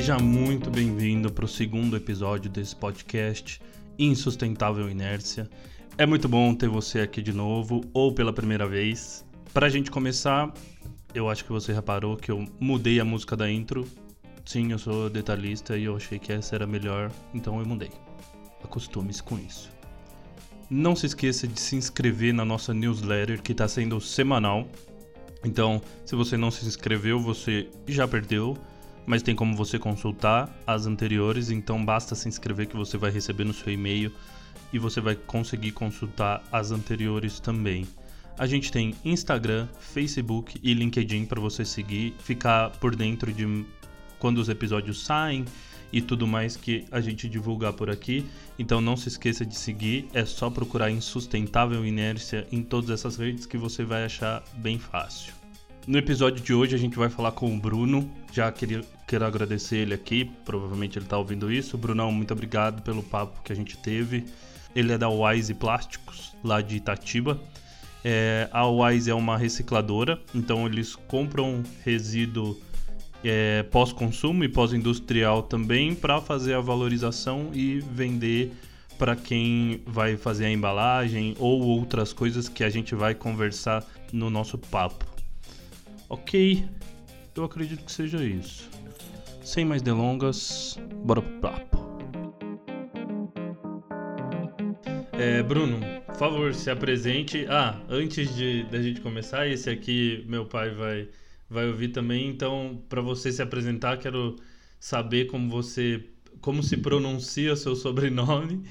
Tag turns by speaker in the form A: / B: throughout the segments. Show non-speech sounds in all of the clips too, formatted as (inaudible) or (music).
A: Seja muito bem-vindo para o segundo episódio desse podcast Insustentável Inércia. É muito bom ter você aqui de novo ou pela primeira vez. Para a gente começar, eu acho que você reparou que eu mudei a música da intro. Sim, eu sou detalhista e eu achei que essa era melhor, então eu mudei. Acostume-se com isso. Não se esqueça de se inscrever na nossa newsletter que está sendo semanal. Então, se você não se inscreveu, você já perdeu mas tem como você consultar as anteriores, então basta se inscrever que você vai receber no seu e-mail e você vai conseguir consultar as anteriores também. A gente tem Instagram, Facebook e LinkedIn para você seguir, ficar por dentro de quando os episódios saem e tudo mais que a gente divulgar por aqui. Então não se esqueça de seguir, é só procurar Insustentável Inércia em todas essas redes que você vai achar bem fácil. No episódio de hoje a gente vai falar com o Bruno. Já queria, quero agradecer ele aqui, provavelmente ele está ouvindo isso. Brunão, muito obrigado pelo papo que a gente teve. Ele é da Wise Plásticos, lá de Itatiba. É, a Wise é uma recicladora, então eles compram resíduo é, pós-consumo e pós-industrial também para fazer a valorização e vender para quem vai fazer a embalagem ou outras coisas que a gente vai conversar no nosso papo. Ok, eu acredito que seja isso. Sem mais delongas, bora pro papo. É, Bruno, por favor, se apresente. Ah, antes de da gente começar, esse aqui meu pai vai vai ouvir também. Então, para você se apresentar, quero saber como você como se pronuncia seu sobrenome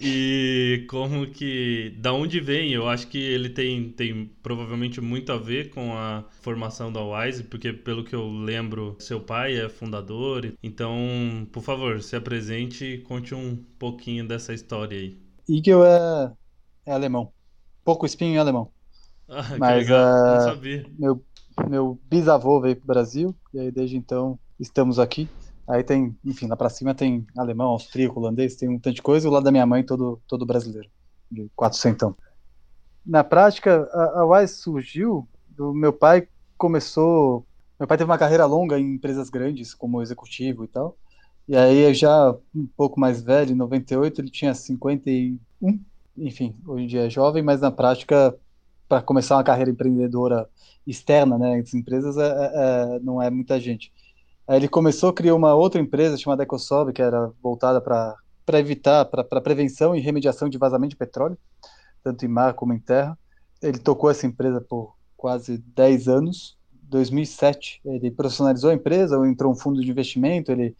A: e como que da onde vem? Eu acho que ele tem, tem provavelmente muito a ver com a formação da Wise porque pelo que eu lembro seu pai é fundador então por favor se apresente e conte um pouquinho dessa história aí.
B: Igel é, é alemão. Pouco espinho em alemão. (laughs)
A: Ah, mas legal. Uh,
B: meu meu bisavô veio para o Brasil e aí desde então estamos aqui Aí tem, enfim, lá para cima tem alemão, austríaco, holandês, tem um tanto de coisa, e o lado da minha mãe todo, todo brasileiro, de 400. Na prática, a, a Wise surgiu, do meu pai começou, meu pai teve uma carreira longa em empresas grandes, como executivo e tal, e aí já um pouco mais velho, em 98 ele tinha 51, enfim, hoje em dia é jovem, mas na prática, para começar uma carreira empreendedora externa, né, entre empresas, é, é, é não é muita gente. Ele começou, criou uma outra empresa chamada EcoSob, que era voltada para evitar, para prevenção e remediação de vazamento de petróleo, tanto em mar como em terra. Ele tocou essa empresa por quase 10 anos. 2007, ele profissionalizou a empresa, entrou um fundo de investimento, ele,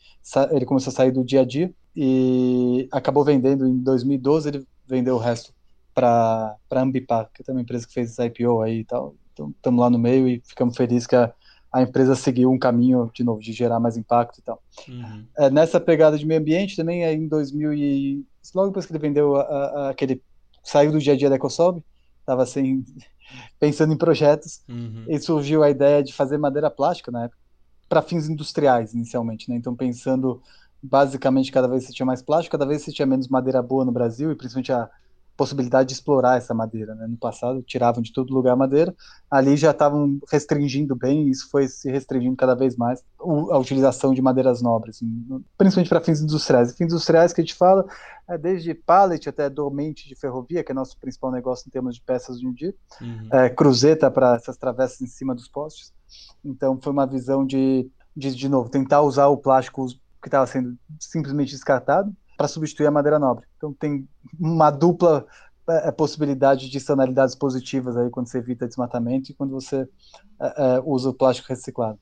B: ele começou a sair do dia a dia e acabou vendendo em 2012, ele vendeu o resto para a Ambipar, que é uma empresa que fez IPO aí e tal. Então, estamos lá no meio e ficamos felizes que a, a empresa seguiu um caminho, de novo, de gerar mais impacto e tal. Uhum. É, nessa pegada de meio ambiente, também é em 2000 e... Logo depois que ele vendeu a, a, aquele... Saiu do dia a dia da EcoSob, estava assim, (laughs) pensando em projetos, uhum. e surgiu a ideia de fazer madeira plástica na época, para fins industriais, inicialmente, né? Então, pensando, basicamente, cada vez você tinha mais plástico, cada vez você tinha menos madeira boa no Brasil, e principalmente a possibilidade de explorar essa madeira. Né? No passado, tiravam de todo lugar a madeira, ali já estavam restringindo bem, e isso foi se restringindo cada vez mais a utilização de madeiras nobres, principalmente para fins industriais. E fins industriais que a gente fala é desde pallet até dormente de ferrovia, que é nosso principal negócio em termos de peças de um dia, uhum. é, cruzeta para essas travessas em cima dos postes. Então, foi uma visão de, de, de novo, tentar usar o plástico que estava sendo simplesmente descartado para substituir a madeira nobre. Então tem uma dupla é, é, possibilidade de externalidades positivas aí quando você evita desmatamento e quando você é, é usa o plástico reciclado.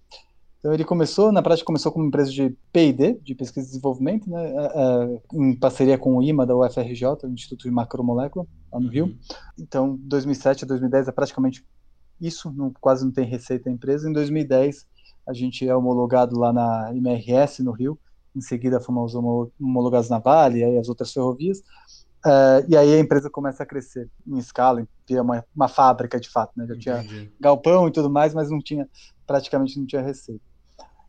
B: Então ele começou, na prática começou como empresa de P&D, de pesquisa e desenvolvimento, né, é, em parceria com o IMA da UFRJ, o Instituto de Macromolécula, lá no Rio. Uhum. Então 2007 a 2010 é praticamente isso, não, quase não tem receita a empresa. Em 2010 a gente é homologado lá na MRS no Rio, em seguida fomos homologados na Vale e as outras ferrovias, uh, e aí a empresa começa a crescer em escala, vira uma, uma fábrica de fato, né? já tinha galpão e tudo mais, mas não tinha, praticamente não tinha receita.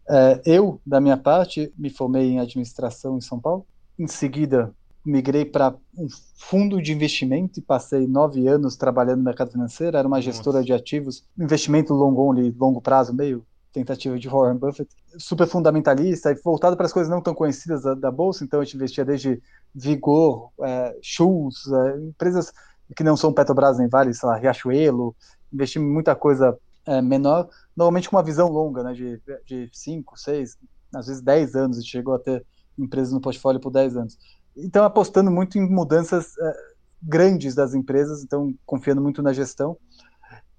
B: Uh, eu, da minha parte, me formei em administração em São Paulo, em seguida migrei para um fundo de investimento e passei nove anos trabalhando no mercado financeiro. Era uma gestora Nossa. de ativos, investimento longo only, longo prazo, meio tentativa de Warren Buffett, super fundamentalista e voltado para as coisas não tão conhecidas da, da bolsa. Então a gente investia desde Vigor, é, Schultz, é, empresas que não são Petrobras nem Vale, sei lá, Riachuelo, investi muita coisa é, menor, normalmente com uma visão longa, né, de 5, 6, às vezes 10 anos, a gente chegou a ter empresas no portfólio por 10 anos. Então apostando muito em mudanças é, grandes das empresas, então confiando muito na gestão.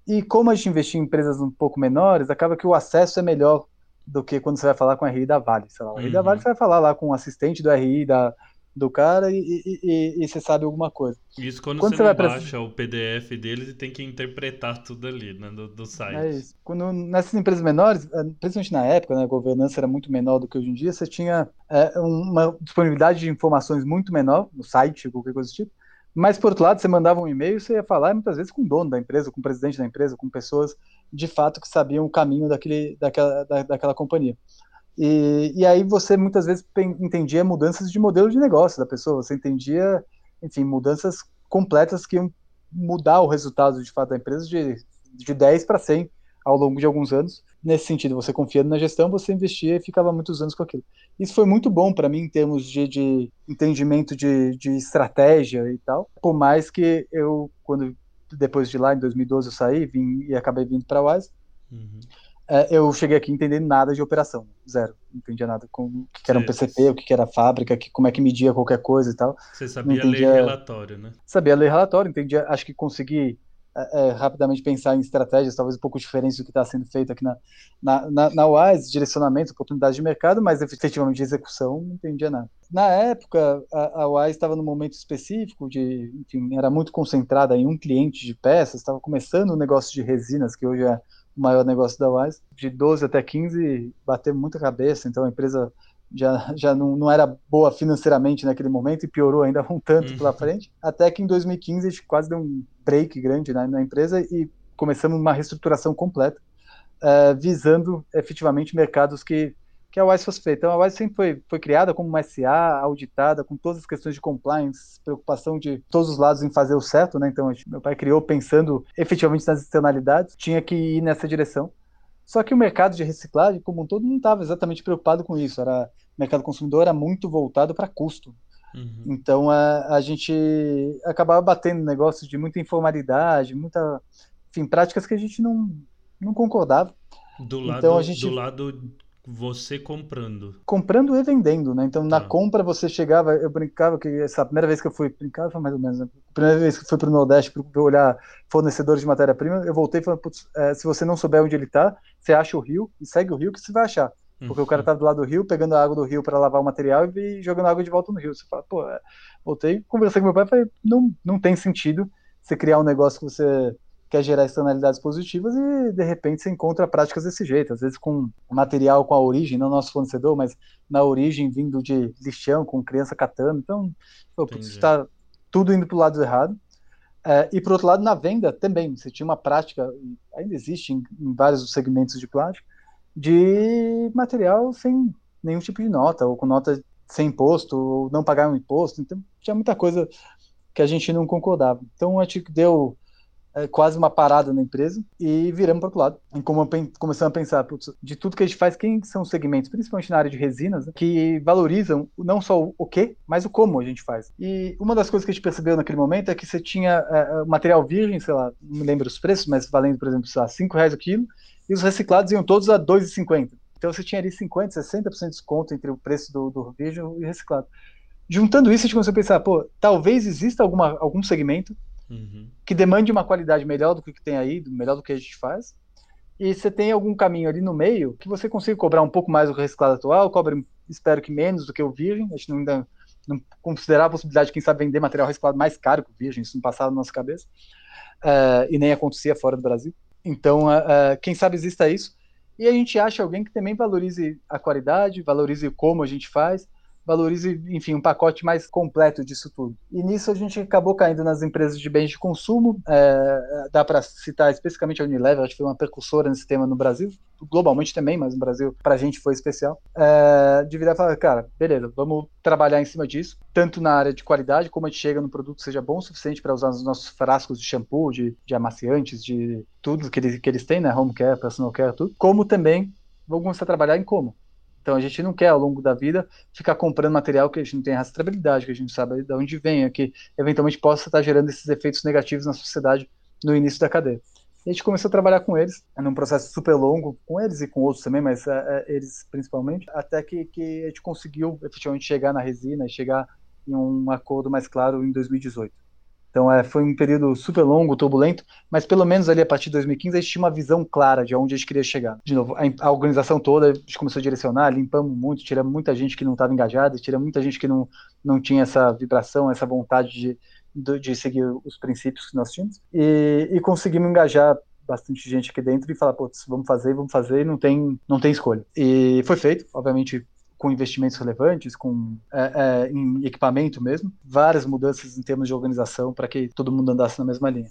B: E como a gente investia em empresas um pouco menores, acaba que o acesso é melhor do que quando você vai falar com o RI da Vale. Sei lá, o RI uhum. da Vale você vai falar lá com o assistente do RI da, do cara e, e, e, e, você sabe alguma coisa.
A: Isso quando, quando você, você baixa pra... o PDF deles e tem que interpretar tudo ali, né, do, do site.
B: É isso. Quando, nessas empresas menores, eh, principalmente na época, né, a governança era muito menor do que hoje em dia, você tinha é, uma disponibilidade de informações muito menor no site, qualquer coisa do tipo, mas, por outro lado, você mandava um e-mail, você ia falar muitas vezes com o dono da empresa, com o presidente da empresa, com pessoas de fato que sabiam o caminho daquele, daquela, da, daquela companhia. E, e aí você muitas vezes entendia mudanças de modelo de negócio da pessoa, você entendia, enfim, mudanças completas que iam mudar o resultado de fato da empresa de, de 10 para 100 ao longo de alguns anos. Nesse sentido, você confiando na gestão, você investia e ficava muitos anos com aquilo. Isso foi muito bom para mim em termos de, de entendimento de, de, estratégia e tal. Por mais que eu, quando depois de lá, em 2012, eu saí vim, e acabei vindo para a UAS, uhum. é, eu cheguei aqui entendendo nada de operação, zero. Não entendia nada com o que era um PCP, o que era fábrica, que, como é que media qualquer coisa e tal.
A: Você sabia entendia, ler relatório, né?
B: Sabia ler relatório, entendia, acho que consegui é, é, rapidamente pensar em estratégias talvez um pouco diferentes do que está sendo feito aqui na, na, na, na UAS, direcionamento, oportunidade de mercado, mas efetivamente execução não entendia nada. Na época, a, a UAS estava num momento específico de, enfim, era muito concentrada em um cliente de peças, estava começando o negócio de resinas, que hoje é o maior negócio da UAS, de 12 até 15, bateu muita cabeça, então a empresa já, já não, não era boa financeiramente naquele momento e piorou ainda um tanto pela uhum. frente. Até que em 2015 a gente quase deu um break grande né, na empresa e começamos uma reestruturação completa, uh, visando efetivamente mercados que, que a Wise fosse feita. Então a Wise sempre foi, foi criada como uma SA, auditada, com todas as questões de compliance, preocupação de todos os lados em fazer o certo. Né? Então gente, meu pai criou pensando efetivamente nas externalidades, tinha que ir nessa direção. Só que o mercado de reciclagem, como um todo, não estava exatamente preocupado com isso. Era, o mercado consumidor era muito voltado para custo. Uhum. Então a, a gente acabava batendo negócios de muita informalidade, muita, enfim, práticas que a gente não, não concordava.
A: Do lado, então, a gente... do lado você comprando.
B: Comprando e vendendo, né? Então, na ah. compra, você chegava, eu brincava que essa primeira vez que eu fui, brincava foi mais ou menos, né? A primeira vez que fui para o Nordeste para olhar fornecedores de matéria-prima, eu voltei e falei, é, se você não souber onde ele está, você acha o rio e segue o rio que você vai achar. Porque uhum. o cara tá do lado do rio, pegando a água do rio para lavar o material e jogando água de volta no rio. Você fala, pô, é... voltei, conversei com meu pai e falei, não, não tem sentido você criar um negócio que você quer gerar externalidades positivas e de repente você encontra práticas desse jeito, às vezes com material com a origem, não nosso fornecedor, mas na origem vindo de lixão, com criança catando, então está tudo indo para o lado errado. É, e por outro lado, na venda também, você tinha uma prática, ainda existe em, em vários segmentos de plástico, de material sem nenhum tipo de nota, ou com nota sem imposto, ou não pagar um imposto, então tinha muita coisa que a gente não concordava. Então a gente deu é, quase uma parada na empresa e viramos para outro lado. E começamos a pensar, putz, de tudo que a gente faz, quem são os segmentos, principalmente na área de resinas, né, que valorizam não só o que, mas o como a gente faz. E uma das coisas que a gente percebeu naquele momento é que você tinha é, é material virgem, sei lá, não me lembro os preços, mas valendo, por exemplo, sei lá, 5 reais o quilo, e os reciclados iam todos a 2,50. Então você tinha ali 50%, 60% de desconto entre o preço do, do virgem e o reciclado. Juntando isso, a gente começou a pensar, pô, talvez exista alguma, algum segmento uhum. que demande uma qualidade melhor do que tem aí, melhor do que a gente faz. E você tem algum caminho ali no meio que você consiga cobrar um pouco mais do reciclado atual, cobre, espero que menos do que o virgem. A gente não, ainda não considerar a possibilidade de quem sabe vender material reciclado mais caro que o virgem, isso não passava na nossa cabeça. Uh, e nem acontecia fora do Brasil. Então, uh, uh, quem sabe exista isso. E a gente acha alguém que também valorize a qualidade, valorize como a gente faz, valorize, enfim, um pacote mais completo disso tudo. E nisso a gente acabou caindo nas empresas de bens de consumo, é, dá para citar especificamente a Unilever, acho que foi uma precursora nesse tema no Brasil, globalmente também, mas no Brasil para a gente foi especial, é, de virar e falar, cara, beleza, vamos trabalhar em cima disso, tanto na área de qualidade, como a gente chega no produto que seja bom o suficiente para usar nos nossos frascos de shampoo, de, de amaciantes, de tudo que eles, que eles têm, né, home care, personal care, tudo, como também vamos começar a trabalhar em como. Então a gente não quer ao longo da vida ficar comprando material que a gente não tem rastreabilidade, que a gente não sabe de onde vem, que eventualmente possa estar gerando esses efeitos negativos na sociedade no início da cadeia. E a gente começou a trabalhar com eles, num processo super longo, com eles e com outros também, mas é, é, eles principalmente, até que, que a gente conseguiu efetivamente chegar na resina e chegar em um acordo mais claro em 2018. Então é, foi um período super longo, turbulento, mas pelo menos ali a partir de 2015 a gente tinha uma visão clara de onde a gente queria chegar. De novo, a, a organização toda a gente começou a direcionar, limpamos muito, tiramos muita gente que não estava engajada, tiramos muita gente que não, não tinha essa vibração, essa vontade de, de, de seguir os princípios que nós tínhamos, e, e conseguimos engajar bastante gente aqui dentro e falar, putz, vamos fazer, vamos fazer, não tem, não tem escolha. E foi feito, obviamente com investimentos relevantes, com é, é, em equipamento mesmo, várias mudanças em termos de organização para que todo mundo andasse na mesma linha.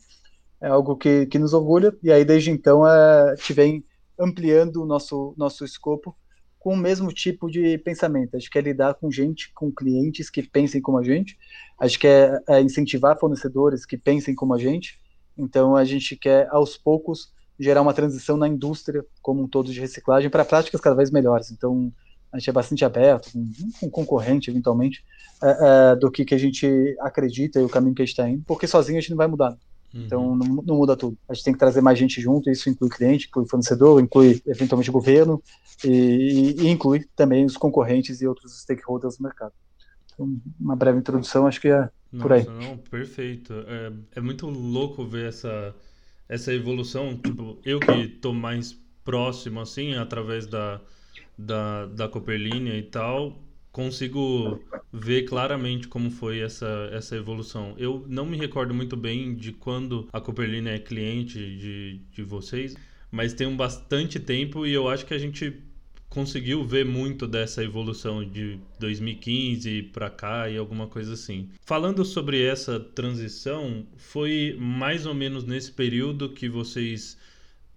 B: É algo que, que nos orgulha, e aí desde então é, te vem ampliando o nosso, nosso escopo com o mesmo tipo de pensamento. A gente quer lidar com gente, com clientes que pensem como a gente, a gente quer é, incentivar fornecedores que pensem como a gente, então a gente quer aos poucos gerar uma transição na indústria como um todo de reciclagem para práticas cada vez melhores. Então, a gente é bastante aberto, com, com concorrente, eventualmente, é, é, do que, que a gente acredita e o caminho que a gente está indo, porque sozinho a gente não vai mudar. Uhum. Então não, não, muda tudo. A gente tem que trazer mais gente junto, isso inclui cliente, inclui fornecedor, inclui eventualmente governo e, e inclui também os concorrentes e outros stakeholders do mercado. Então, uma breve introdução, acho que é Nossa, por aí.
A: Não, perfeito. É, é muito louco ver essa, essa evolução. Tipo, eu que estou mais próximo, assim, através da, da, da Copperlinha e tal, consigo ver claramente como foi essa, essa evolução. Eu não me recordo muito bem de quando a Copperlinha é cliente de, de vocês, mas tem um bastante tempo e eu acho que a gente conseguiu ver muito dessa evolução de 2015 para cá e alguma coisa assim. Falando sobre essa transição, foi mais ou menos nesse período que vocês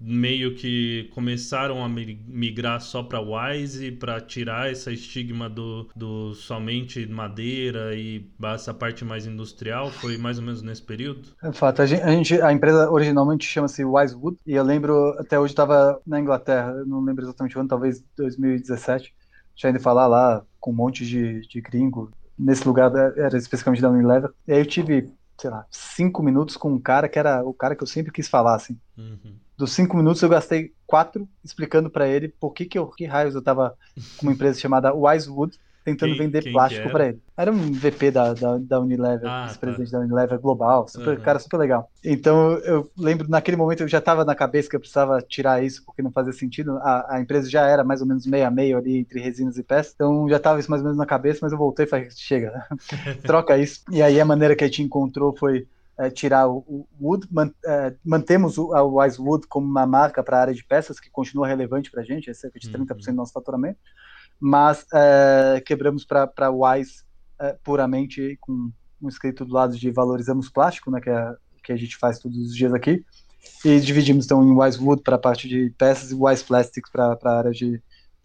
A: meio que começaram a migrar só para Wise para tirar essa estigma do, do somente madeira e essa parte mais industrial? Foi mais ou menos nesse período?
B: É fato. A gente, a empresa originalmente chama-se Wisewood e eu lembro até hoje estava na Inglaterra, não lembro exatamente quando, talvez 2017. Tinha ido falar lá com um monte de, de gringo. Nesse lugar era especificamente da Unilever. E aí eu tive, sei lá, cinco minutos com um cara que era o cara que eu sempre quis falar, assim. Uhum dos cinco minutos eu gastei quatro explicando para ele por que que, eu, que raios eu tava com uma empresa chamada Wisewood tentando quem, vender quem plástico para ele. Era um VP da, da, da Unilever, ah, vice-presidente tá. da Unilever Global, super, uhum. cara super legal. Então eu lembro, naquele momento eu já estava na cabeça que eu precisava tirar isso porque não fazia sentido. A, a empresa já era mais ou menos meio a meio ali entre resinas e peças, então já estava isso mais ou menos na cabeça, mas eu voltei e falei, chega, (laughs) troca isso. E aí a maneira que a gente encontrou foi tirar o, Wood, é, mantemos o, a Wise Wood como uma marca para a área de peças, que continua relevante para a gente, é cerca de 30% uhum. do nosso faturamento, mas é, quebramos para Wise é, puramente com um escrito do lado de valorizamos plástico, né, que, é, que a gente faz todos os dias aqui, e dividimos então em Wise Wood para a parte de peças e Wise Plastics para a área de,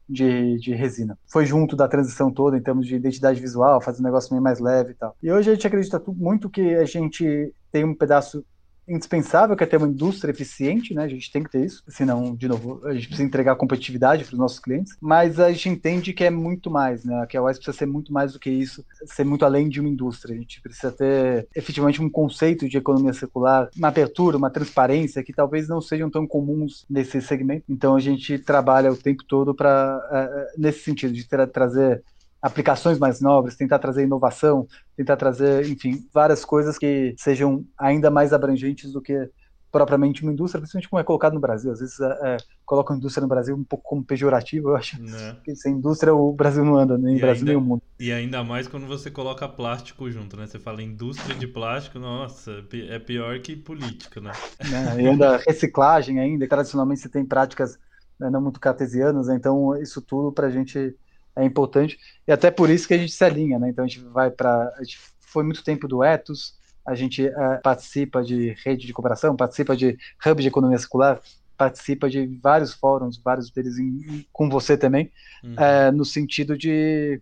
B: de, de, resina. Foi junto da transição toda em termos de identidade visual, fazer um negócio meio mais leve e tal. E hoje a gente acredita muito que a gente tem um pedaço indispensável, que é ter uma indústria eficiente, né? A gente tem que ter isso, senão, de novo, a gente precisa entregar competitividade para os nossos clientes, mas a gente entende que é muito mais, né? Que a UES precisa ser muito mais do que isso, ser muito além de uma indústria. A gente precisa ter efetivamente um conceito de economia circular, uma abertura, uma transparência que talvez não sejam tão comuns nesse segmento. Então a gente trabalha o tempo todo para uh, nesse sentido de trazer aplicações mais nobres, tentar trazer inovação, tentar trazer, enfim, várias coisas que sejam ainda mais abrangentes do que propriamente uma indústria, principalmente como é colocado no Brasil. Às vezes é, é colocam a indústria no Brasil um pouco como pejorativo, eu acho né? que sem indústria o Brasil não anda, nem o Brasil ainda, nem o mundo.
A: E ainda mais quando você coloca plástico junto, né? Você fala indústria de plástico, nossa, é pior que política, né?
B: É, e ainda reciclagem ainda, tradicionalmente você tem práticas né, não muito cartesianas, então isso tudo para a gente é importante, e até por isso que a gente se alinha, né? Então a gente vai para. A gente foi muito tempo do Ethos, a gente uh, participa de rede de cooperação, participa de hub de economia circular, participa de vários fóruns, vários deles em, com você também, uhum. uh, no sentido de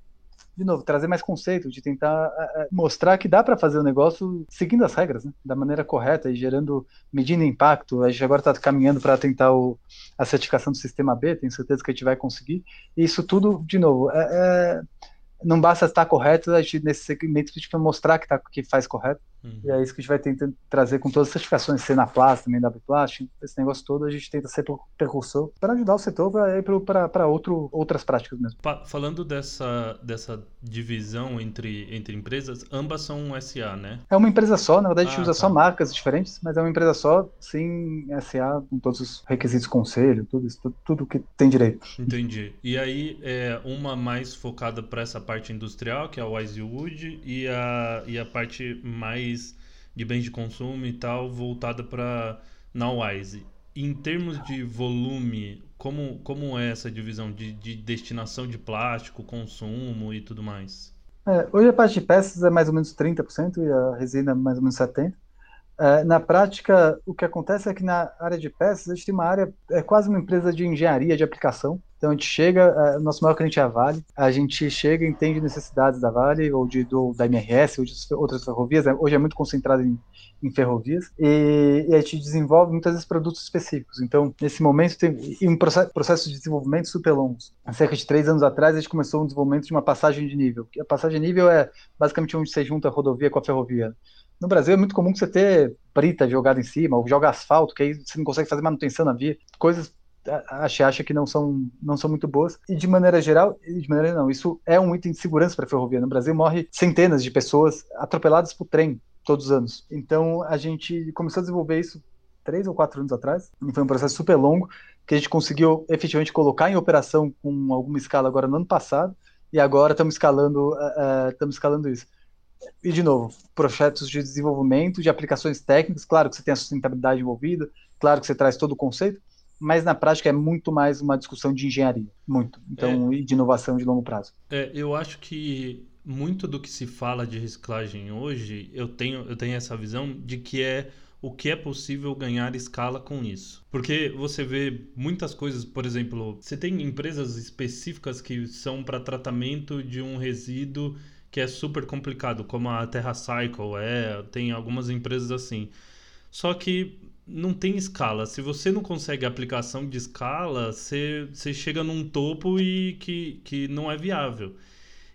B: de novo, trazer mais conceito, de tentar uh, mostrar que dá para fazer o negócio seguindo as regras, né? da maneira correta e gerando, medindo impacto. A gente agora está caminhando para tentar o, a certificação do sistema B, tenho certeza que a gente vai conseguir. E isso tudo, de novo, é, é não basta estar correto, a gente, nesse segmento a gente mostrar que, tá, que faz correto. Uhum. E é isso que a gente vai tentar trazer com todas as certificações, Senaplas, também da Plast, esse negócio todo, a gente tenta ser percursor para ajudar o setor para outras práticas mesmo.
A: Falando dessa, dessa divisão entre, entre empresas, ambas são SA, né?
B: É uma empresa só, na verdade a gente ah, usa tá. só marcas diferentes, mas é uma empresa só, sim, SA, com todos os requisitos conselho, tudo isso, tudo, tudo que tem direito.
A: Entendi. E aí, é uma mais focada para essa parte industrial, que é a Wisewood, e a, e a parte mais de bens de consumo e tal, voltada para Wise Em termos de volume, como, como é essa divisão de, de destinação de plástico, consumo e tudo mais?
B: É, hoje a parte de peças é mais ou menos 30% e a resina mais ou menos 70%. É, na prática, o que acontece é que na área de peças, a gente tem uma área, é quase uma empresa de engenharia de aplicação. Então a gente chega, uh, nosso maior cliente é a Vale, a gente chega, entende necessidades da Vale, ou de, do, da MRS, ou de outras ferrovias, né? hoje é muito concentrado em, em ferrovias, e, e, a gente desenvolve muitas vezes produtos específicos. Então, nesse momento, tem um processo, processo de desenvolvimento super longos. Há cerca de três anos atrás, a gente começou um desenvolvimento de uma passagem de nível. A passagem de nível é basicamente onde você junta a rodovia com a ferrovia. No Brasil é muito comum você ter brita jogada em cima, ou joga asfalto, que aí você não consegue fazer manutenção na via. Coisas a gente acha que não são, não são muito boas. E de maneira geral, de maneira não, isso é um item de segurança para a ferrovia. No Brasil morre centenas de pessoas atropeladas por trem todos os anos. Então a gente começou a desenvolver isso três ou quatro anos atrás. Foi um processo super longo que a gente conseguiu efetivamente colocar em operação com alguma escala agora no ano passado. E agora estamos escalando, uh, estamos escalando isso e de novo, projetos de desenvolvimento, de aplicações técnicas, claro que você tem a sustentabilidade envolvida, claro que você traz todo o conceito, mas na prática é muito mais uma discussão de engenharia, muito, então, é, e de inovação de longo prazo.
A: É, eu acho que muito do que se fala de reciclagem hoje, eu tenho, eu tenho essa visão de que é o que é possível ganhar escala com isso. Porque você vê muitas coisas, por exemplo, você tem empresas específicas que são para tratamento de um resíduo que é super complicado, como a Terra Cycle é, tem algumas empresas assim. Só que não tem escala. Se você não consegue aplicação de escala, você, você chega num topo e que, que não é viável.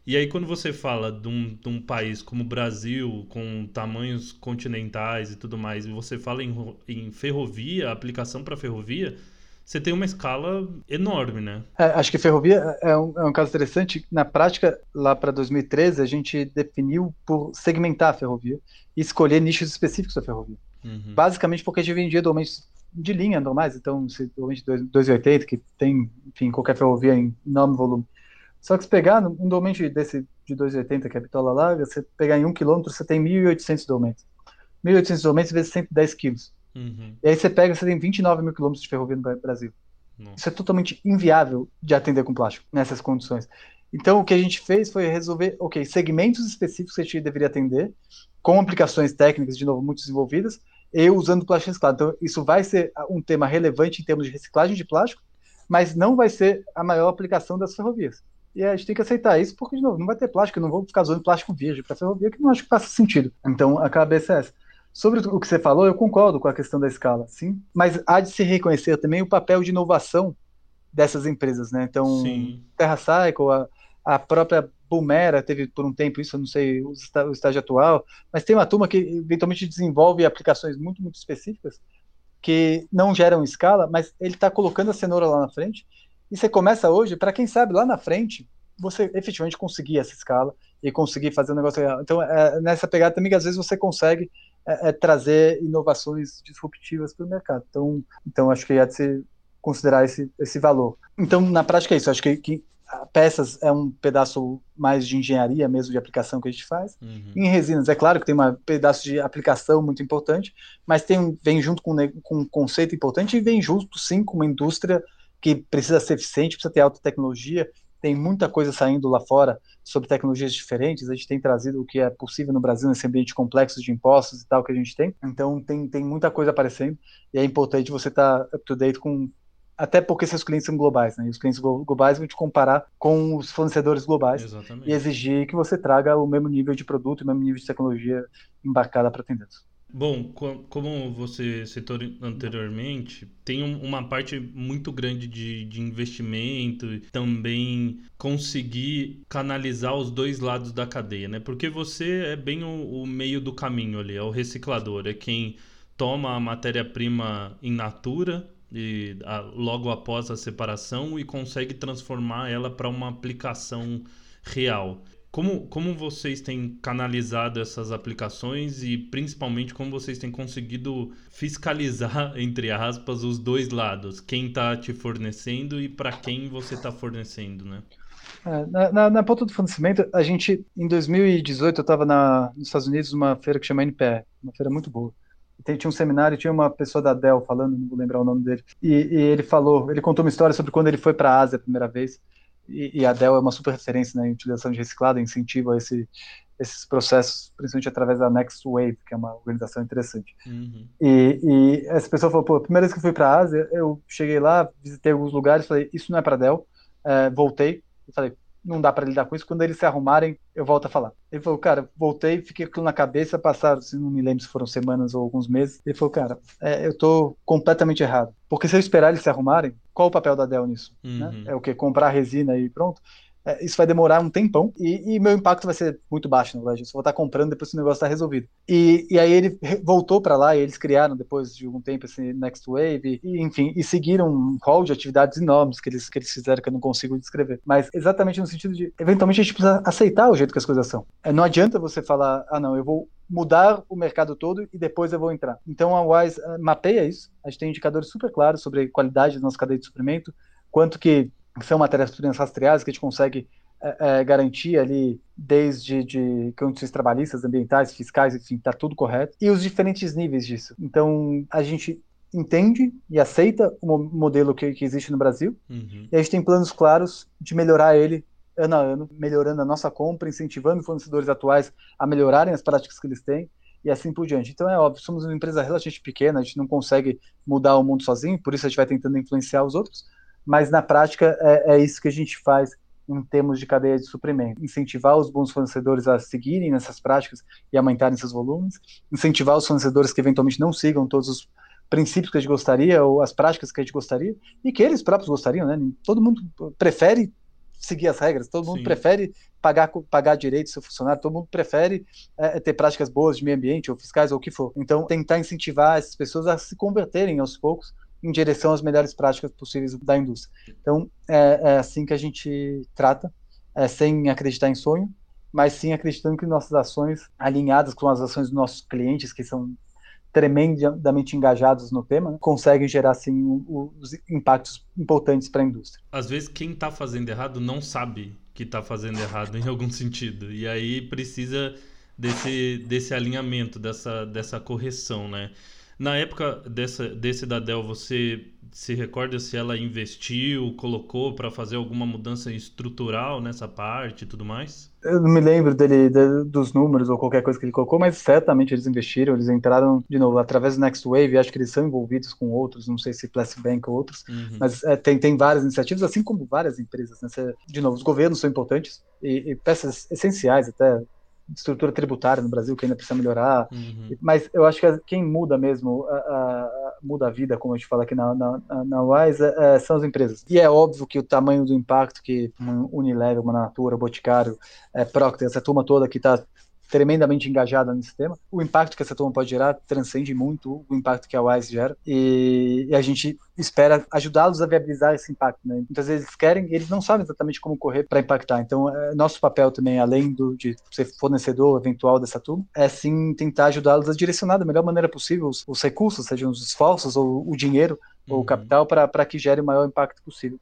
A: E aí, quando você fala de um, de um país como o Brasil, com tamanhos continentais e tudo mais, e você fala em, em ferrovia, aplicação para ferrovia, você tem uma escala enorme, né?
B: É, acho que ferrovia é um, é um, caso interessante. Na prática, lá para 2013, a gente definiu por segmentar a ferrovia e escolher nichos específicos da ferrovia. Uhum. Basicamente porque a gente vendia documentos de linha normais, então, se documento 280, que tem, enfim, qualquer ferrovia em enorme volume. Só que se pegar um documento desse de 280, que é a bitola larga, você pegar em um quilômetro, você tem 1.800 documentos. 1.800 documentos vezes 110 quilos. Uhum. E aí você pega, você tem 29 mil quilômetros de ferrovia no Brasil. Isso é totalmente inviável de atender com plástico nessas condições. Então, o que a gente fez foi resolver, ok, segmentos específicos que a gente deveria atender, com aplicações técnicas, de novo, muito desenvolvidas, e usando plástico reciclado. Então, isso vai ser um tema relevante em termos de reciclagem de plástico, mas não vai ser a maior aplicação das ferrovias. E a gente tem que aceitar isso, porque, de novo, não vai ter plástico, eu não vou ficar usando plástico virgem para ferrovia, que não acho que faça sentido. Então, a cabeça é essa. Sobre o que você falou, eu concordo com a questão da escala, sim, mas há de se reconhecer também o papel de inovação dessas empresas, né? Então, sim. TerraCycle, a, a própria Bumera teve por um tempo isso, eu não sei o, estágio atual, mas tem uma turma que eventualmente desenvolve aplicações muito, muito específicas que não geram escala, mas ele está colocando a cenoura lá na frente e você começa hoje, para quem sabe, lá na frente, você efetivamente conseguir essa escala e conseguir fazer um negócio. Então, é nessa pegada também às vezes você consegue é, é trazer inovações disruptivas para o mercado. Então, então acho que há de se considerar esse, esse valor. Então, na prática é isso. Acho que, que peças é um pedaço mais de engenharia mesmo, de aplicação que a gente faz. Uhum. Em resinas, é claro que tem um pedaço de aplicação muito importante, mas tem, vem junto com, com um conceito importante e vem junto, sim, com uma indústria que precisa ser eficiente, precisa ter alta tecnologia, tem muita coisa saindo lá fora sobre tecnologias diferentes. A gente tem trazido o que é possível no Brasil nesse ambiente complexo de impostos e tal que a gente tem. Então tem, tem muita coisa aparecendo e é importante você estar tá up to date com até porque seus clientes são globais, né? E os clientes globais vão te comparar com os fornecedores globais
A: Exatamente.
B: e exigir que você traga o mesmo nível de produto, o mesmo nível de tecnologia embarcada para atendê-los.
A: Bom, como você citou anteriormente, tem uma parte muito grande de, de investimento e também conseguir canalizar os dois lados da cadeia, né? Porque você é bem o, o meio do caminho ali, é o reciclador, é quem toma a matéria-prima in natura e a, logo após a separação e consegue transformar ela para uma aplicação real. Como, como vocês têm canalizado essas aplicações e principalmente como vocês têm conseguido fiscalizar, (laughs) entre aspas, os dois lados? Quem está te fornecendo e para quem você está fornecendo, né?
B: É, na, na, na, ponta do fornecimento, a gente, em 2018, eu estava nos Estados Unidos numa feira que chama NPR, uma feira muito boa. E tinha um seminário, tinha uma pessoa da Dell falando, não vou lembrar o nome dele, e, e ele falou, ele contou uma história sobre quando ele foi para a Ásia a primeira vez, e, a Dell é uma super referência né, em utilização de reciclado, incentivo a esse, esses processos, principalmente através da Next Wave, que é uma organização interessante. Uhum. E, e, essa pessoa falou, pô, a primeira vez que eu fui para a Ásia, eu cheguei lá, visitei alguns lugares, falei, isso não é para Dell, é, voltei, e falei, não dá para lidar com isso. Quando eles se arrumarem, eu volto a falar. Ele falou, cara, voltei, fiquei aquilo na cabeça, passaram, se não me lembro se foram semanas ou alguns meses. Ele falou, cara, é, eu tô completamente errado. Porque se eu esperar eles se arrumarem, qual o papel da Dell nisso? Né? Uhum. Né? É o que? Comprar resina e pronto? É, isso vai demorar um tempão e, e, meu impacto vai ser muito baixo, na verdade. Eu só vou estar comprando depois que o negócio está resolvido. E, e, aí ele voltou para lá e eles criaram, depois de algum tempo, esse Next Wave, e, enfim, e seguiram um hall de atividades enormes que eles, que eles fizeram que eu não consigo descrever. Mas exatamente no sentido de, eventualmente, a gente precisa aceitar o jeito que as coisas são. É, não adianta você falar, ah, não, eu vou mudar o mercado todo e depois eu vou entrar. Então a Wise mapeia isso. A gente tem indicadores super claros sobre qualidade da nossa cadeia de suprimento, quanto que são matérias-primas rastreadas que a gente consegue é, é, garantir ali, desde de condições trabalhistas, ambientais, fiscais, enfim, está tudo correto, e os diferentes níveis disso. Então, a gente entende e aceita o modelo que, que existe no Brasil, uhum. e a gente tem planos claros de melhorar ele ano a ano, melhorando a nossa compra, incentivando fornecedores atuais a melhorarem as práticas que eles têm, e assim por diante. Então é óbvio, somos uma empresa relativamente pequena, a gente não consegue mudar o mundo sozinho, por isso a gente vai tentando influenciar os outros, mas na prática é, é isso que a gente faz em termos de cadeia de suprimento. Incentivar os bons fornecedores a seguirem nessas práticas e aumentarem seus volumes, incentivar os fornecedores que eventualmente não sigam todos os princípios que a gente gostaria ou as práticas que a gente gostaria e que eles próprios gostariam, né? Todo mundo prefere seguir as regras, todo mundo Sim. prefere pagar, pagar direito seu funcionário, todo mundo prefere é, ter práticas boas de meio ambiente ou fiscais ou o que for. Então, tentar incentivar essas pessoas a se converterem aos poucos em direção às melhores práticas possíveis da indústria. Então, é, é assim que a gente trata, é, sem acreditar em sonho, mas sim acreditando que nossas ações, alinhadas com as ações dos nossos clientes, que são tremendamente engajados no tema, né, conseguem gerar sim os impactos importantes para a indústria.
A: Às vezes quem está fazendo errado não sabe que está fazendo errado em algum (laughs) sentido e aí precisa desse, desse alinhamento, dessa, dessa correção, né? Na época dessa, desse da Dell, você se recorda se ela investiu, colocou para fazer alguma mudança estrutural nessa parte e tudo mais?
B: Eu não me lembro dele, de, dos números ou qualquer coisa que ele colocou, mas certamente eles investiram, eles entraram, de novo, através do Next Wave, acho que eles são envolvidos com outros, não sei se Plastic Bank ou outros, uhum. mas é, tem, tem várias iniciativas, assim como várias empresas. Né? de novo, os governos são importantes e, e peças essenciais até estrutura tributária no Brasil que ainda precisa melhorar. Uhum. Mas eu acho que quem muda mesmo, a, a, muda a vida, como a gente fala aqui na, na, na Wise, é, é, são as empresas. E é óbvio que o tamanho do impacto que uma Unilever, uma Natura, Boticário, é, Procter, essa turma toda que está tremendamente engajada nesse tema. O impacto que essa turma pode gerar transcende muito o impacto que a Wise gera e, e a gente espera ajudá-los a viabilizar esse impacto. Né? Muitas vezes eles querem e eles não sabem exatamente como correr para impactar. Então, é, nosso papel também, além do, de ser fornecedor eventual dessa turma, é sim tentar ajudá-los a direcionar da melhor maneira possível os, os recursos, sejam os esforços ou o dinheiro uhum. ou o capital, para que gere o maior impacto possível.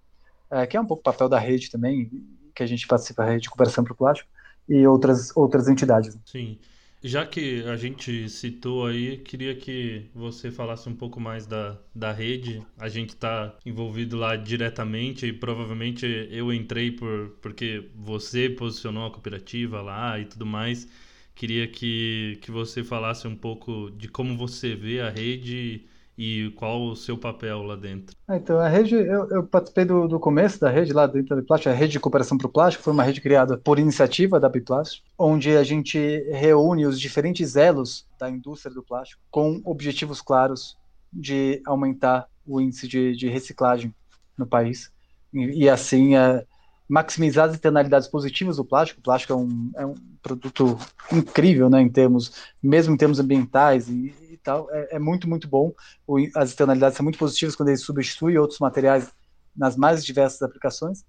B: É, que é um pouco o papel da rede também, que a gente participa da rede de cooperação para o plástico e outras, outras entidades.
A: Sim. Já que a gente citou aí, queria que você falasse um pouco mais da, da rede. A gente está envolvido lá diretamente e provavelmente eu entrei por porque você posicionou a cooperativa lá e tudo mais. Queria que, que você falasse um pouco de como você vê a rede e qual o seu papel lá dentro?
B: Ah, então, a rede, eu, eu participei do, do, começo da rede lá dentro da Biplástico, a Rede de Cooperação para o Plástico, foi uma rede criada por iniciativa da Biplástico, onde a gente reúne os diferentes elos da indústria do plástico com objetivos claros de aumentar o índice de, de reciclagem no país e, e assim é, maximizar as externalidades positivas do plástico. O plástico é um, é um produto incrível, né, em termos, mesmo em termos ambientais e, e tal, é, é, muito, muito bom. O, as externalidades são muito positivas quando ele substitui outros materiais nas mais diversas aplicações,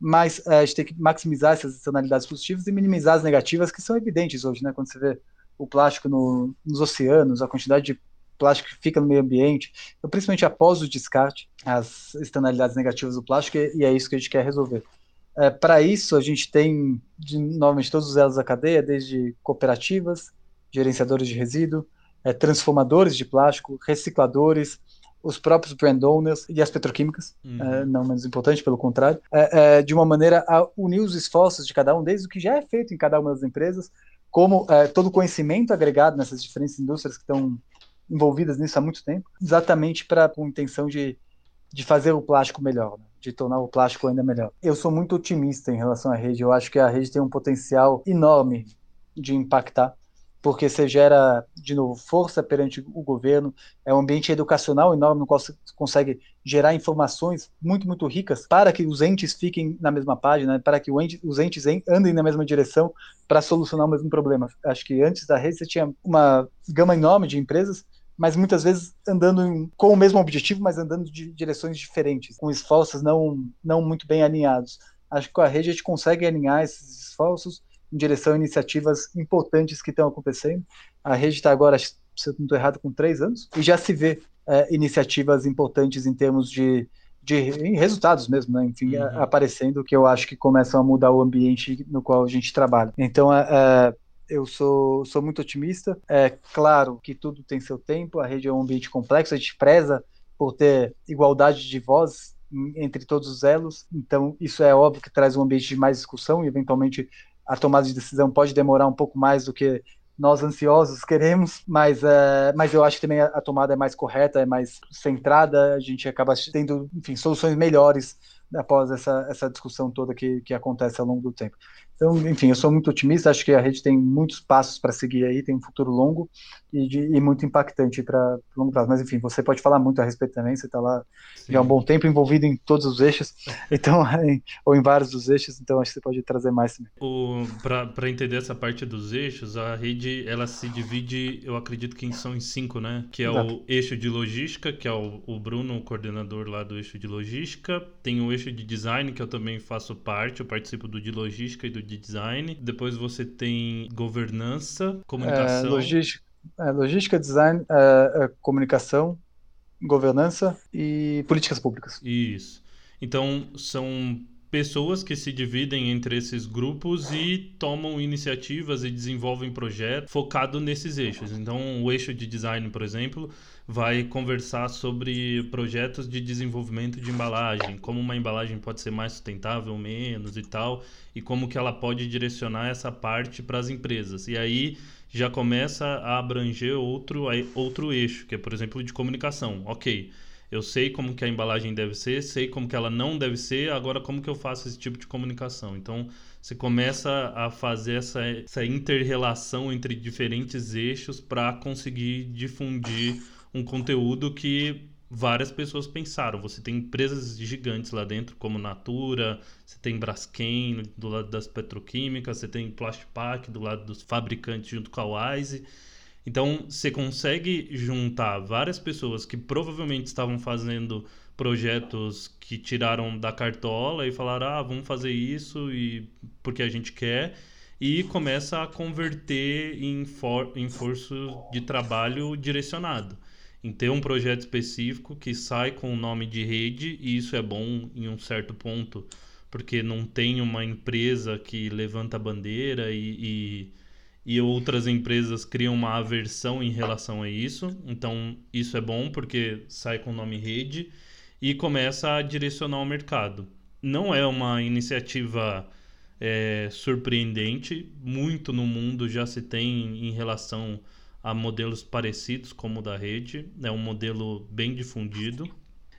B: mas é, a gente tem que maximizar essas externalidades positivas e minimizar as negativas, que são evidentes hoje, né, quando você vê o plástico no, nos oceanos, a quantidade de plástico que fica no meio ambiente, então, principalmente após o descarte, as externalidades negativas do plástico, e é isso que a gente quer resolver. É, Para isso, a gente tem, de, novamente, todos os elos da cadeia, desde cooperativas, gerenciadores de resíduo, é, transformadores de plástico, recicladores, os próprios brand owners e as petroquímicas, uhum. é, não menos importante, pelo contrário, é, é, de uma maneira a unir os esforços de cada um, desde o que já é feito em cada uma das empresas, como é, todo o conhecimento agregado nessas diferentes indústrias que estão envolvidas nisso há muito tempo, exatamente para com intenção de, de fazer o plástico melhor. Né? de tornar o plástico ainda melhor. Eu sou muito otimista em relação à rede. Eu acho que a rede tem um potencial enorme de impactar, porque você gera, de novo, força perante o governo, é um ambiente educacional enorme no qual você consegue gerar informações muito, muito ricas para que os entes fiquem na mesma página, para que os entes andem na mesma direção para solucionar o mesmo problema. Acho que antes da rede você tinha uma gama enorme de empresas mas muitas vezes andando em, com o mesmo objetivo, mas andando de direções diferentes, com esforços não, não muito bem alinhados. Acho que com a rede a gente consegue alinhar esses esforços em direção a iniciativas importantes que estão acontecendo. A rede está agora, se eu não estou errado, com três anos, e já se vê é, iniciativas importantes em termos de, de resultados mesmo, né? enfim, uhum. aparecendo, que eu acho que começam a mudar o ambiente no qual a gente trabalha. Então, é, é eu sou, sou muito otimista. É claro que tudo tem seu tempo, a rede é um ambiente complexo, a gente preza por ter igualdade de voz entre todos os elos, então isso é óbvio que traz um ambiente de mais discussão e eventualmente a tomada de decisão pode demorar um pouco mais do que nós ansiosos queremos, mas, é, mas eu acho que também a, tomada é mais correta, é mais centrada, a gente acaba tendo, enfim, soluções melhores após essa, essa discussão toda que, que acontece ao longo do tempo. Então, enfim, eu sou muito otimista, acho que a rede tem muitos passos para seguir aí, tem um futuro longo e, de, e muito impactante para longo prazo. Mas, enfim, você pode falar muito a respeito também, você está lá Sim. já há um bom tempo envolvido em todos os eixos, (laughs) então, em, ou em vários dos eixos, então acho que você pode trazer mais também.
A: Para entender essa parte dos eixos, a rede ela se divide, eu acredito que são em cinco, né? Que é Exato. o eixo de logística, que é o, o Bruno, o coordenador lá do eixo de logística, tem o eixo de design, que eu também faço parte, eu participo do de logística e do de design. Depois você tem governança, comunicação.
B: É, logística, é, logística, design, é, é, comunicação, governança e políticas públicas.
A: Isso. Então, são pessoas que se dividem entre esses grupos e tomam iniciativas e desenvolvem projetos focado nesses eixos. Então, o eixo de design, por exemplo, vai conversar sobre projetos de desenvolvimento de embalagem, como uma embalagem pode ser mais sustentável, menos e tal, e como que ela pode direcionar essa parte para as empresas. E aí já começa a abranger outro, outro eixo, que é, por exemplo, de comunicação. Ok, eu sei como que a embalagem deve ser, sei como que ela não deve ser, agora como que eu faço esse tipo de comunicação? Então, você começa a fazer essa, essa inter-relação entre diferentes eixos para conseguir difundir um conteúdo que várias pessoas pensaram. Você tem empresas gigantes lá dentro, como Natura, você tem Braskem do lado das petroquímicas, você tem Plastpac do lado dos fabricantes junto com a Wise. Então, você consegue juntar várias pessoas que provavelmente estavam fazendo projetos que tiraram da cartola e falaram: "Ah, vamos fazer isso e porque a gente quer" e começa a converter em, for em forço de trabalho direcionado em ter um projeto específico que sai com o nome de rede, e isso é bom em um certo ponto, porque não tem uma empresa que levanta a bandeira e, e, e outras empresas criam uma aversão em relação a isso. Então, isso é bom porque sai com o nome rede e começa a direcionar o mercado. Não é uma iniciativa é, surpreendente, muito no mundo já se tem em relação a modelos parecidos como o da rede. É um modelo bem difundido.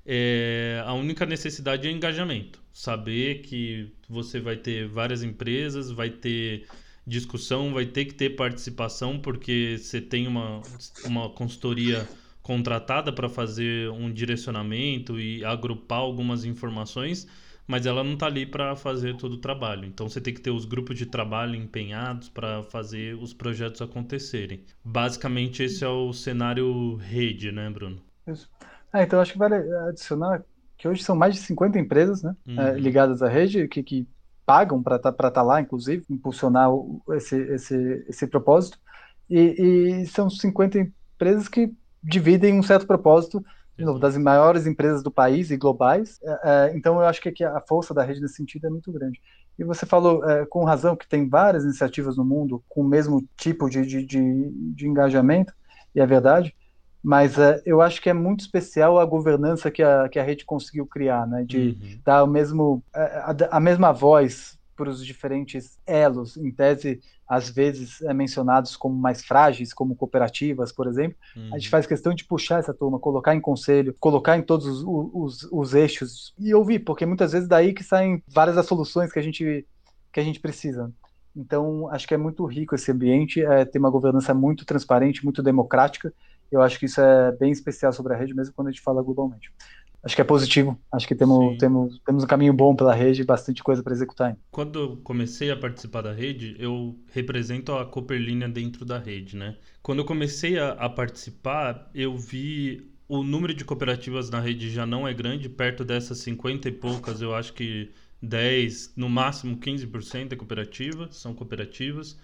A: É, a única necessidade é engajamento. Saber que você vai ter várias empresas, vai ter discussão, vai ter que ter participação, porque você tem uma, uma consultoria contratada para fazer um direcionamento e agrupar algumas informações, mas ela não está ali para fazer todo o trabalho. Então você tem que ter os grupos de trabalho empenhados para fazer os projetos acontecerem. Basicamente esse é o cenário rede, né, Bruno?
B: Isso. Ah, então acho que vale adicionar que hoje são mais de 50 empresas né, uhum. é, ligadas à rede que, que pagam para estar tá, tá lá, inclusive, impulsionar esse, esse, esse propósito. E, e, são 50 empresas que dividem um certo propósito novo, das maiores empresas do país e globais. É, é, então, eu acho que a força da rede nesse sentido é muito grande. E você falou é, com razão que tem várias iniciativas no mundo com o mesmo tipo de, de, de, de engajamento, e é verdade, mas é, eu acho que é muito especial a governança que a, que a rede conseguiu criar, né? de uhum. dar o mesmo, é, a, a mesma voz para os diferentes elos, em tese, às vezes é mencionados como mais frágeis, como cooperativas, por exemplo. Uhum. A gente uhum. faz questão de puxar essa turma, colocar em conselho, colocar em todos os, os, os eixos e ouvir, porque muitas vezes daí que saem várias das soluções que a gente, que a gente precisa. Então, acho que é muito rico esse ambiente, é, tem uma governança muito transparente, muito democrática. Eu acho que isso é bem especial sobre a rede, mesmo quando a gente fala globalmente acho que é positivo. Acho que temos, temos, temos um caminho bom pela rede, bastante coisa para executar.
A: Quando eu comecei a participar da rede, eu represento a Cooperlínea dentro da rede, né? Quando eu comecei a, a, participar, eu vi o número de cooperativas na rede já não é grande, perto dessas 50 e poucas, eu acho que 10, no máximo 15% é cooperativa, são cooperativas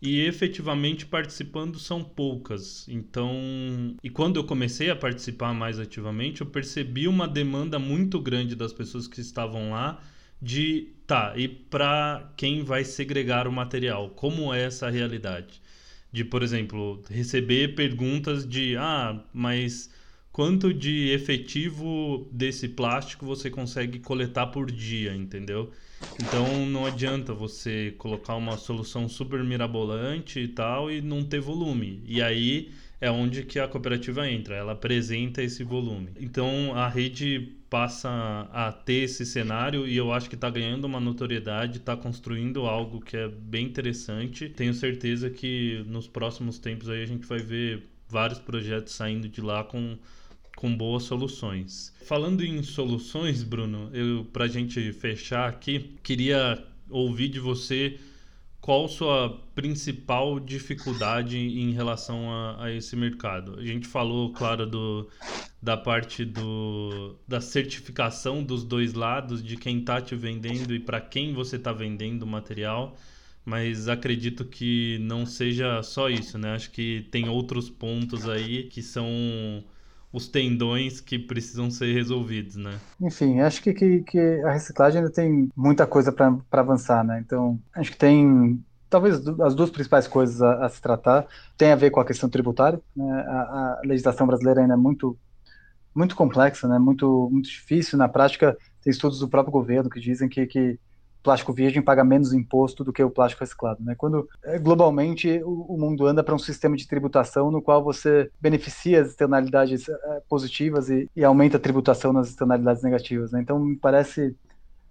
A: e efetivamente participando são poucas. Então, e quando eu comecei a participar mais ativamente, eu percebi uma demanda muito grande das pessoas que estavam lá de tá, e para quem vai segregar o material? Como é essa realidade? De, por exemplo, receber perguntas de ah, mas quanto de efetivo desse plástico você consegue coletar por dia, entendeu? Então não adianta você colocar uma solução super mirabolante e tal e não ter volume. E aí é onde que a cooperativa entra, ela apresenta esse volume. Então a rede passa a ter esse cenário e eu acho que está ganhando uma notoriedade, está construindo algo que é bem interessante. Tenho certeza que nos próximos tempos aí a gente vai ver vários projetos saindo de lá com com boas soluções. Falando em soluções, Bruno, eu para a gente fechar aqui, queria ouvir de você qual sua principal dificuldade em relação a, a, esse mercado? A gente falou, claro, do, da parte do, da certificação dos dois lados, de quem está te vendendo e para quem você está vendendo o material, mas acredito que não seja só isso, né? Acho que tem outros pontos aí que são os tendões que precisam ser resolvidos, né?
B: Enfim, acho que, que, que a reciclagem ainda tem muita coisa para avançar, né? Então, acho que tem talvez as duas principais coisas a, a, se tratar tem a ver com a questão tributária. Né? A, a, legislação brasileira ainda é muito muito complexa, né? Muito muito difícil. Na prática, tem estudos do próprio governo que dizem que, que plástico virgem paga menos imposto do que o plástico reciclado. Né? Quando é, globalmente o, o mundo anda para um sistema de tributação no qual você beneficia as externalidades é, positivas e, e, aumenta a tributação nas externalidades negativas. Né? Então me parece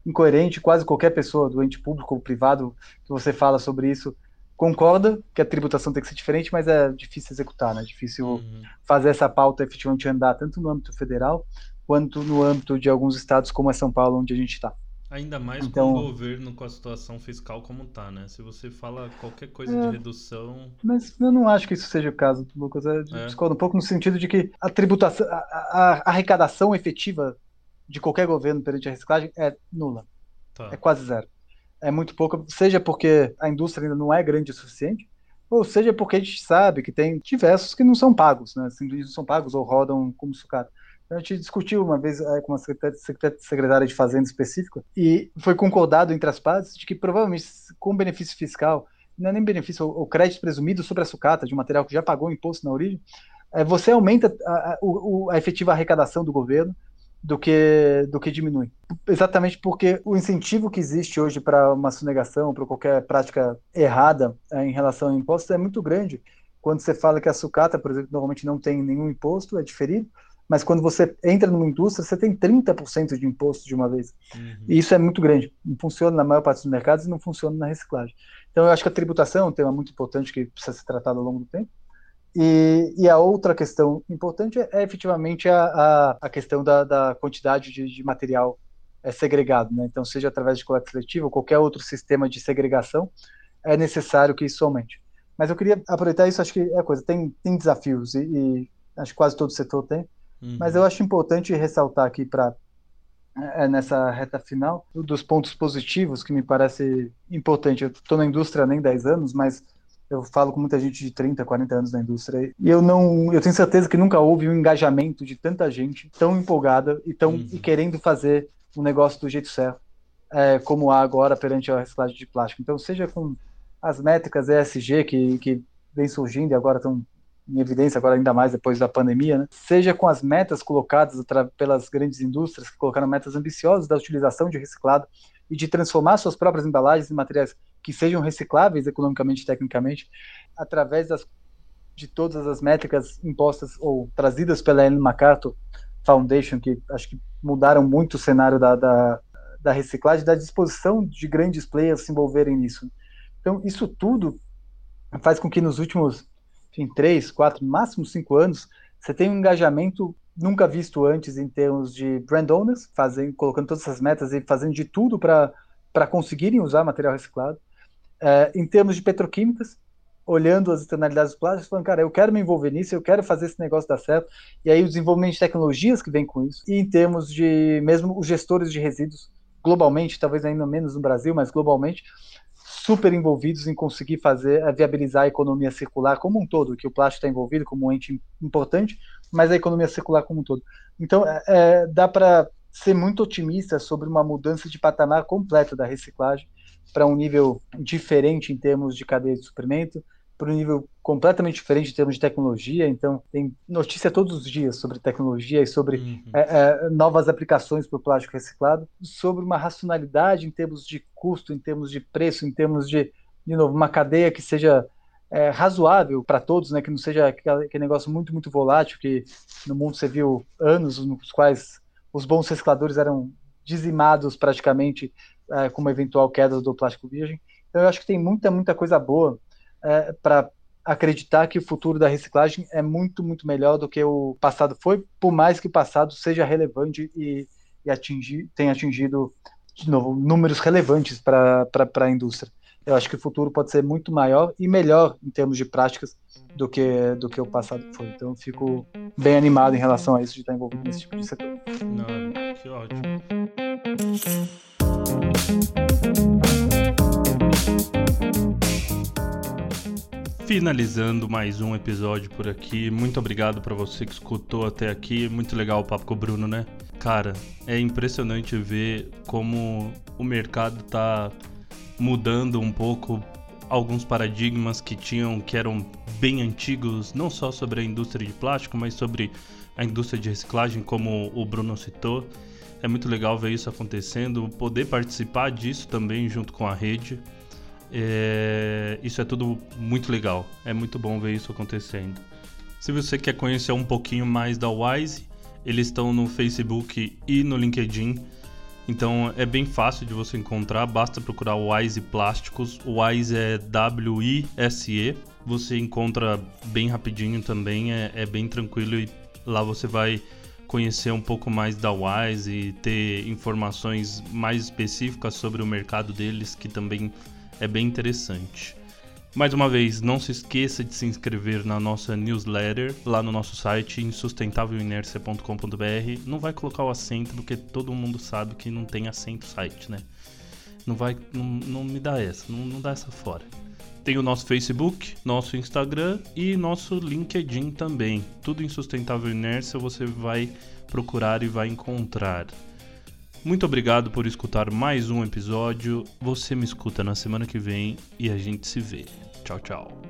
B: incoerente, quase qualquer pessoa, do ente público ou privado, que você fala sobre isso, concorda que a tributação tem que ser diferente, mas é difícil executar, né? É difícil uhum. fazer essa pauta efetivamente andar tanto no âmbito federal quanto no âmbito de alguns estados como é São Paulo, onde a gente está.
A: Ainda mais então, com o governo com a situação fiscal como tá, né? Se você fala qualquer coisa é, de redução.
B: Mas eu não acho que isso seja o caso, Lucas. Eu é. discordo um pouco no sentido de que a tributação, a, a, arrecadação efetiva de qualquer governo perante a reciclagem é nula. Tá. É quase zero. É muito pouco, seja porque a indústria ainda não é grande o suficiente, ou seja porque a gente sabe que tem diversos que não são pagos, né? Simplesmente não são pagos ou rodam como sucata. A gente discutiu uma vez é, com uma secretária de Fazenda específica e foi concordado entre as partes de que provavelmente com benefício fiscal, não é nem benefício, o crédito presumido sobre a sucata de um material que já pagou imposto na origem, é, você aumenta a, a, a efetiva arrecadação do governo do que, do que diminui. Exatamente porque o incentivo que existe hoje para uma sonegação, para qualquer prática errada é, em relação a impostos é muito grande quando você fala que a sucata, por exemplo, normalmente não tem nenhum imposto, é diferido, mas quando você entra numa indústria, você tem 30% de imposto de uma vez. Uhum. E isso é muito grande. Não funciona na maior parte dos mercados e não funciona na reciclagem. Então, eu acho que a tributação é um tema muito importante que precisa ser tratado ao longo do tempo. E, e a outra questão importante é, é efetivamente a, a, a, questão da, da quantidade de, de material é, segregado. Né? Então, seja através de coleta seletiva ou qualquer outro sistema de segregação, é necessário que isso aumente. Mas eu queria aproveitar isso, acho que é coisa, tem, tem desafios, e, e acho que quase todo setor tem, Uhum. Mas eu acho importante ressaltar aqui para é, nessa reta final dos pontos positivos que me parece importante. Eu estou na indústria nem 10 anos, mas eu falo com muita gente de 30, 40 anos na indústria e eu não, eu tenho certeza que nunca houve um engajamento de tanta gente tão empolgada e tão uhum. e querendo fazer um negócio do jeito certo, é, como há agora perante a reciclagem de plástico. Então, seja com as métricas ESG que, que vem surgindo e agora estão em evidência agora ainda mais depois da pandemia, né? seja com as metas colocadas pelas grandes indústrias que colocaram metas ambiciosas da utilização de reciclado e de transformar suas próprias embalagens em materiais que sejam recicláveis economicamente e tecnicamente, através das, de todas as métricas impostas ou trazidas pela Ellen MacArthur Foundation, que acho que mudaram muito o cenário da, da, da reciclagem, da disposição de grandes players se envolverem nisso. Então, isso tudo faz com que nos últimos em três, quatro, máximo cinco anos, você tem um engajamento nunca visto antes em termos de brand owners, fazendo, colocando todas essas metas e fazendo de tudo para conseguirem usar material reciclado. É, em termos de petroquímicas, olhando as externalidades do plástico, falando, cara, eu quero me envolver nisso, eu quero fazer esse negócio dar certo. E aí o desenvolvimento de tecnologias que vem com isso. E em termos de mesmo os gestores de resíduos, globalmente, talvez ainda menos no Brasil, mas globalmente, super envolvidos em conseguir fazer, eh, viabilizar a economia circular como um todo, que o plástico está envolvido como um ente importante, mas a economia circular como um todo. Então, é, dá para ser muito otimista sobre uma mudança de patamar completa da reciclagem para um nível diferente em termos de cadeia de suprimento, para um nível completamente diferente em termos de tecnologia. Então, tem notícia todos os dias sobre tecnologia e sobre uhum. é, é, novas aplicações para o plástico reciclado, sobre uma racionalidade em termos de custo, em termos de preço, em termos de, de novo, uma cadeia que seja é, razoável para todos, né, que não seja aquele, negócio muito, muito volátil que no mundo você viu anos nos quais os bons recicladores eram dizimados praticamente é, com uma eventual queda do plástico virgem. Então, eu acho que tem muita, muita coisa boa é, para acreditar que o futuro da reciclagem é muito, muito melhor do que o passado foi, por mais que o passado seja relevante e, e atingir, tenha atingido, de novo, números relevantes para a indústria. Eu acho que o futuro pode ser muito maior e melhor em termos de práticas do que, do que o passado foi. Então, eu fico bem animado em relação a isso, de estar envolvido nesse tipo de setor.
A: Não, que ótimo. Finalizando mais um episódio por aqui. Muito obrigado para você que escutou até aqui. Muito legal o papo com o Bruno, né? Cara, é impressionante ver como o mercado tá mudando um pouco alguns paradigmas que tinham que eram bem antigos, não só sobre a indústria de plástico, mas sobre a indústria de reciclagem, como o Bruno citou. É muito legal ver isso acontecendo, poder participar disso também junto com a rede. É, isso é tudo muito legal. É muito bom ver isso acontecendo. Se você quer conhecer um pouquinho mais da Wise, eles estão no Facebook e no LinkedIn. Então é bem fácil de você encontrar, basta procurar Wise Plásticos. Wise é W-I-S-E. Você encontra bem rapidinho também, é, é bem tranquilo e lá você vai conhecer um pouco mais da Wise e ter informações mais específicas sobre o mercado deles, que também é bem interessante. Mais uma vez, não se esqueça de se inscrever na nossa newsletter lá no nosso site em sustentavelinercia.com.br. Não vai colocar o acento porque todo mundo sabe que não tem acento site, né? Não vai, não, não me dá essa, não, não dá essa fora. Tem o nosso Facebook, nosso Instagram e nosso LinkedIn também. Tudo em Sustentável Inércia você vai procurar e vai encontrar. Muito obrigado por escutar mais um episódio. Você me escuta na semana que vem e a gente se vê. Tchau, tchau.